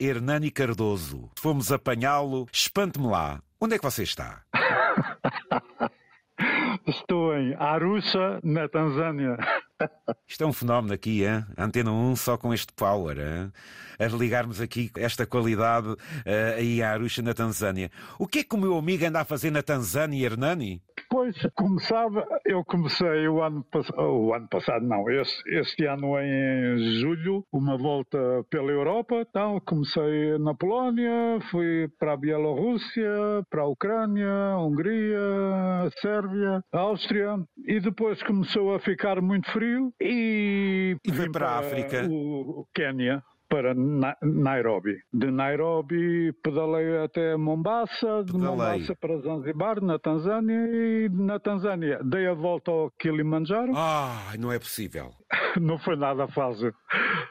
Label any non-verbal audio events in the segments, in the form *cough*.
Hernani Cardoso. Fomos apanhá-lo. Espante-me lá. Onde é que você está? *laughs* Estou em Arusha, na Tanzânia. Isto é um fenómeno aqui, hein? Antena 1 só com este power, hein? a ligarmos aqui esta qualidade uh, aí a Arusha, na Tanzânia. O que é que o meu amigo anda a fazer na Tanzânia, Hernani? Pois, como sabe, eu comecei o ano, o ano passado, não, este, este ano em julho, uma volta pela Europa, então comecei na Polónia, fui para a Bielorrússia, para a Ucrânia, Hungria, Sérvia, Áustria, e depois começou a ficar muito frio e, e foi para, a África. O, o Quênia para Nairobi. De Nairobi pedalei até Mombasa, de pedalei. Mombasa para Zanzibar, na Tanzânia, e na Tanzânia dei a volta ao Kilimanjaro. Ah, não é possível. *laughs* não foi nada fácil.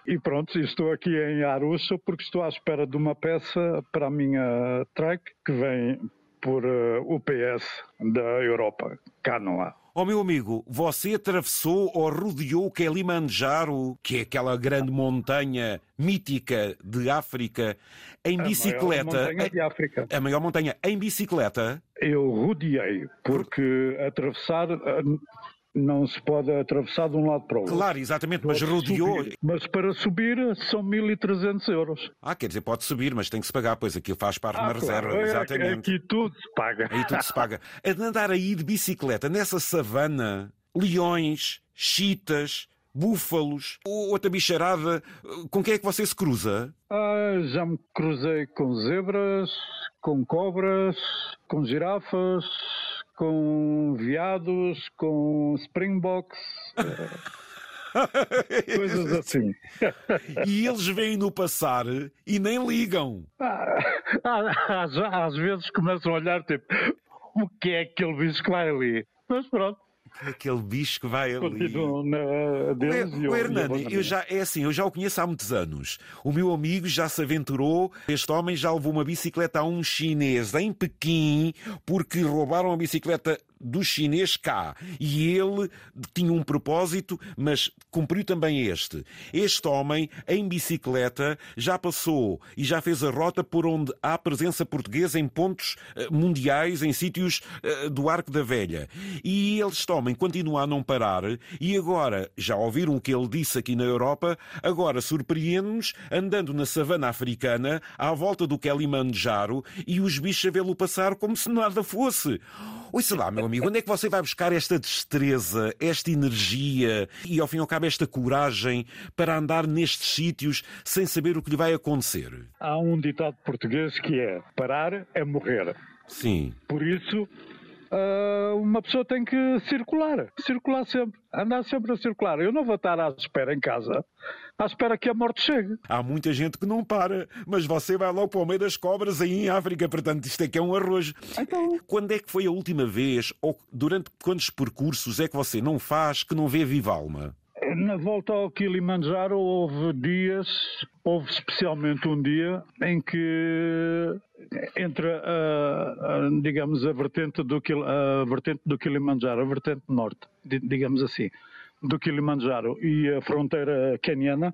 E pronto, estou aqui em Arusha porque estou à espera de uma peça para a minha track que vem por uh, eh, UPS da Europa. Cá não há. Ó oh, meu amigo, você atravessou ou rodeou o Kilimanjaro, que é aquela grande montanha mítica de África, em a bicicleta. Maior montanha de África. A maior montanha em bicicleta? Eu rodeei, porque atravessar não se pode atravessar de um lado para o outro. Claro, exatamente, mas rodeou. Subir. Mas para subir são 1.300 euros. Ah, quer dizer, pode subir, mas tem que se pagar, pois aquilo faz parte ah, de uma claro. reserva. É, exatamente. Aqui tudo se paga. Aí tudo se paga. *laughs* A andar aí de bicicleta nessa savana, leões, chitas, búfalos, outra bicharada, com quem é que você se cruza? Ah, já me cruzei com zebras, com cobras, com girafas, com veados, com springboks. *laughs* Coisas assim. E eles vêm-no passar e nem ligam. Ah, às, às vezes começam a olhar tipo, o que é aquele bicho que vai ali? Mas pronto. Aquele bicho que vai ali. Na deles o, o Hernani, eu já, é assim, eu já o conheço há muitos anos. O meu amigo já se aventurou. Este homem já levou uma bicicleta a um chinês em Pequim porque roubaram a bicicleta do chinês cá. E ele tinha um propósito, mas cumpriu também este. Este homem, em bicicleta, já passou e já fez a rota por onde há presença portuguesa em pontos eh, mundiais, em sítios eh, do Arco da Velha. E este homem continua a não parar e agora, já ouviram o que ele disse aqui na Europa, agora surpreende-nos andando na savana africana à volta do Kilimanjaro e os bichos a vê-lo passar como se nada fosse. Ouça lá, meu amigo, onde é que você vai buscar esta destreza, esta energia e, ao fim e ao cabo, esta coragem para andar nestes sítios sem saber o que lhe vai acontecer? Há um ditado português que é: parar é morrer. Sim. Por isso, Uh, uma pessoa tem que circular, circular sempre, andar sempre a circular. Eu não vou estar à espera em casa, à espera que a morte chegue. Há muita gente que não para, mas você vai logo para o meio das cobras aí em África, portanto isto é que é um arroz. Então... Quando é que foi a última vez, ou durante quantos percursos é que você não faz que não vê viva alma? Na volta ao Kilimanjaro houve dias, houve especialmente um dia em que entre a, a, digamos a vertente do a vertente do Kilimanjaro, a vertente norte, digamos assim, do Kilimanjaro e a fronteira queniana,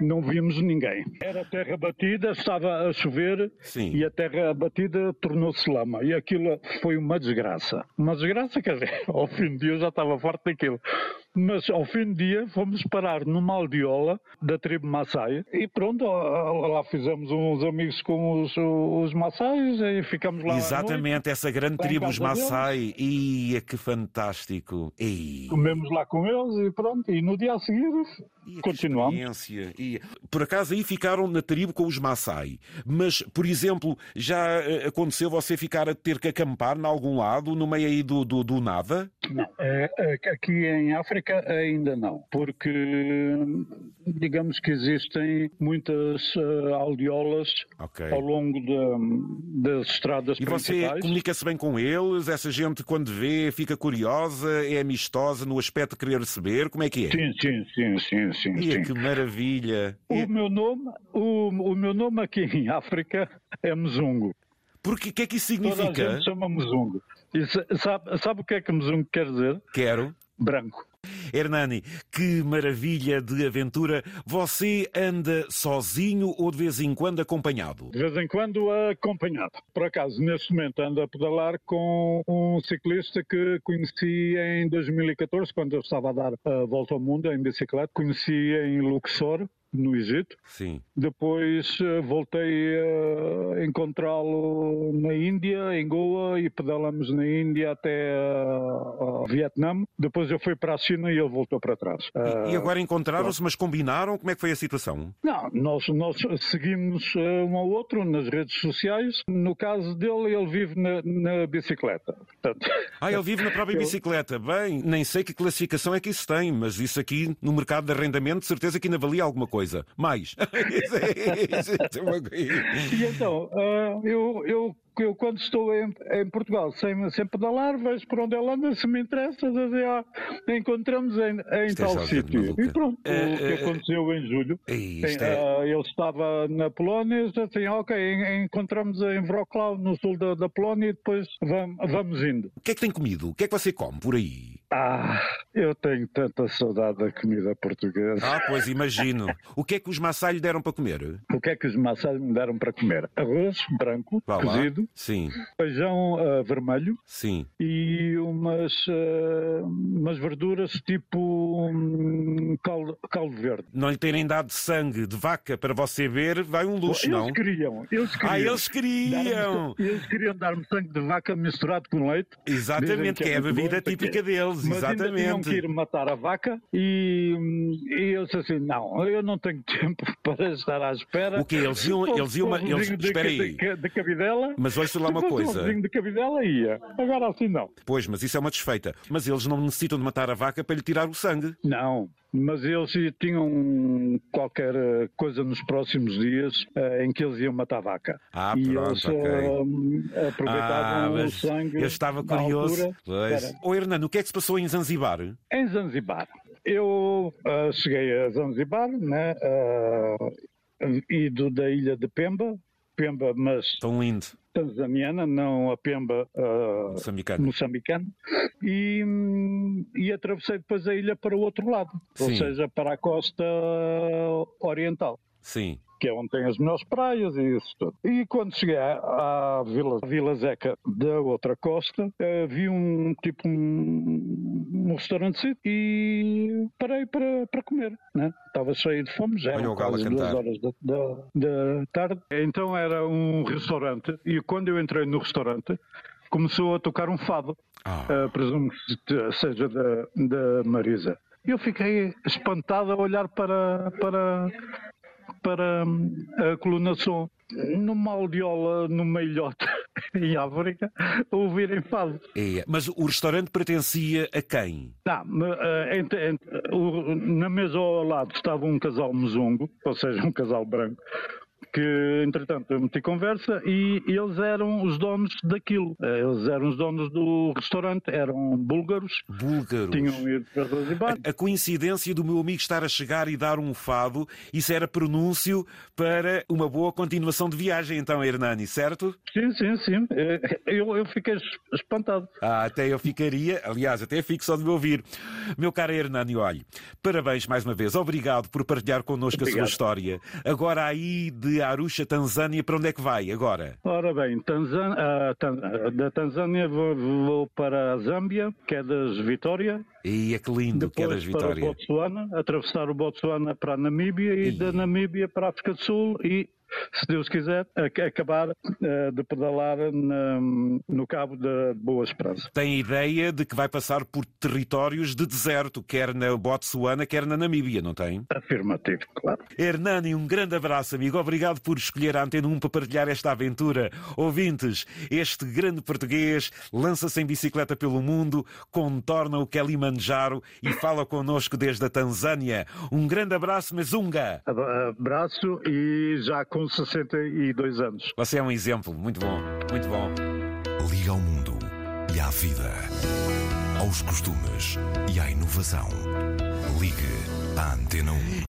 não vimos ninguém. Era terra batida, estava a chover Sim. e a terra batida tornou-se lama. E aquilo foi uma desgraça. Uma desgraça, quer dizer, *laughs* ao fim do dia eu já estava forte daquilo. Mas ao fim do dia fomos parar numa aldeola da tribo Maasai e pronto, lá fizemos uns amigos com os, os Maasais e ficamos lá. Exatamente, essa grande tribo, os Maasai. Ia que fantástico! Ei. Comemos lá com eles e pronto, e no dia a seguir Ia, continuamos. Ia. Por acaso aí ficaram na tribo com os Maasai, mas, por exemplo, já eh, aconteceu você ficar a ter que acampar em algum lado, no meio aí do, do, do nada? Não, é, é, aqui em África ainda não, porque digamos que existem muitas uh, aldeolas okay. ao longo de, das estradas e principais. E você comunica-se bem com eles? Essa gente quando vê fica curiosa, é amistosa no aspecto de querer receber? Como é que é? Sim, sim, sim, sim, sim. E sim. que maravilha! O, meu nome, o, o meu nome aqui em África é Mzungo. Porque o que é que isso significa? Toda a gente chama Mzungo. Sabe, sabe o que é que Mzungo quer dizer? Quero. Branco. Hernani, que maravilha de aventura. Você anda sozinho ou de vez em quando acompanhado? De vez em quando acompanhado. Por acaso, neste momento ando a pedalar com um ciclista que conheci em 2014, quando eu estava a dar a volta ao mundo em bicicleta. Conheci em Luxor, no Egito. Sim. Depois uh, voltei a encontrá-lo na Índia, em Goa, e pedalamos na Índia até uh, Vietnã. Depois eu fui para a China e ele voltou para trás. Uh, e agora encontraram-se, mas combinaram? Como é que foi a situação? Não, nós, nós seguimos um ao outro nas redes sociais. No caso dele, ele vive na, na bicicleta. Portanto, *laughs* ah, ele vive na própria bicicleta. Bem, nem sei que classificação é que isso tem, mas isso aqui no mercado de arrendamento, de certeza que ainda valia alguma coisa coisa. Mais. *laughs* e então, uh, eu, eu eu quando estou em, em, Portugal sem, sem pedalar, vejo por onde ela anda, se me interessa, dizer, ah, encontramos em, em tal sítio. E pronto, é, o que é, aconteceu em julho. É, uh, ele estava na Polónia, assim, ok, encontramos em Wrocław, no sul da, da Polónia, e depois vamos, vamos indo. O que é que tem comido? O que é que você come por aí? Ah, eu tenho tanta saudade da comida portuguesa. Ah, pois imagino. O que é que os maçai lhe deram para comer? O que é que os maçai me deram para comer? Arroz branco, Vá cozido. Lá. Sim. Feijão uh, vermelho. Sim. E umas, uh, umas verduras tipo um, caldo, caldo verde. Não lhe terem dado sangue de vaca para você ver, vai um luxo, eles não? Queriam, eles queriam. Ah, eles queriam! Eles queriam dar-me sangue de vaca misturado com leite. Exatamente, que, é, é a bebida típica deles. Mas exatamente. Ainda tinham que ir matar a vaca e, eu disse assim: não, eu não tenho *laughs* tempo para estar à espera. O que? Eles iam. Eles iam. Eles, de, espera aí. De, de cabidela. Mas ouça lá uma coisa. Um de cabidela ia. Agora assim não. Pois, mas isso é uma desfeita. Mas eles não necessitam de matar a vaca para lhe tirar o sangue. Não, mas eles tinham qualquer eh, coisa nos próximos dias uh, em que eles iam matar a vaca. Ah, e pronto, eles okay. uh, aproveitavam ah, o sangue. Eu estava curioso. Pois. Ô Hernando, o que é que se passou em Zanzibar? Em Zanzibar. Eu uh, cheguei a Zanzibar, né, ido da ilha de Pemba, Pemba, mas. Tão lindo tanzaniana, não a Pemba uh, moçambicana. moçambicana, e, e atravessei depois a ilha para o outro lado, Sim. ou seja, para a costa oriental. Sim que é onde tem as melhores praias e isso tudo. E quando cheguei à, Vila, Vila Zeca da outra costa, vi um tipo um, um restaurante e parei para, para comer. Né? Estava cheio de fome, já eram quase duas horas da, da, da tarde. Então era um restaurante e quando eu entrei no restaurante começou a tocar um fado. Ah. Uh, presumo que seja da, da Marisa. Eu fiquei espantado a olhar para, para, para hum, a colunação numa aldeola no meilhote *laughs* em África ouvirem fado. É, mas o restaurante pertencia a quem? Não, eh, entre, entre, na mesa ao lado estava um casal mezongo, ou seja, um casal branco, que entretanto eu meti conversa e eles eram os donos daquilo. Eh, eles eram os donos do restaurante, eram búlgaros. Búlgaros. Tinham ido para Zanzibar. A, a coincidência do meu amigo estar a chegar e dar um fado, isso era pronúncio para uma boa continuação de viagem, então, Hernani, certo? Sim, sim, sim. Eh, eu, eu fiquei espantado. Ah, até eu ficaria, aliás, até fico só de me ouvir. Meu caro Hernani, olhe, parabéns mais uma vez. Obrigado por partilhar connosco Obrigado. a sua história. Agora aí de Arusha, Tanzânia, para onde é que vai agora? Ora bem, Tanzânia, uh, da Tanzânia vou, vou, para a Zâmbia, que é das Vitória. E é que lindo, Depois que é das Vitória. para o Botsuana, atravessar o Botsuana para a Namíbia e, e da Namíbia para a África do Sul e se Deus quiser, acabar uh, de pedalar no Cabo de Boa Esperança. Tem ideia de que vai passar por territórios de deserto, quer na Botsuana, quer na Namíbia, não tem? Afirmativo, claro. Hernani, um grande abraço, amigo. Obrigado por escolher a Antena 1 para partilhar esta aventura. Ouvintes, este grande português lança-se em bicicleta pelo mundo, contorna o Kilimanjaro e fala connosco desde a Tanzânia. Um grande abraço, Mezunga. Abraço e já com 62 anos. Você é um exemplo. Muito bom, muito bom. Liga ao mundo e à vida, aos costumes e à inovação. Ligue à Antena 1.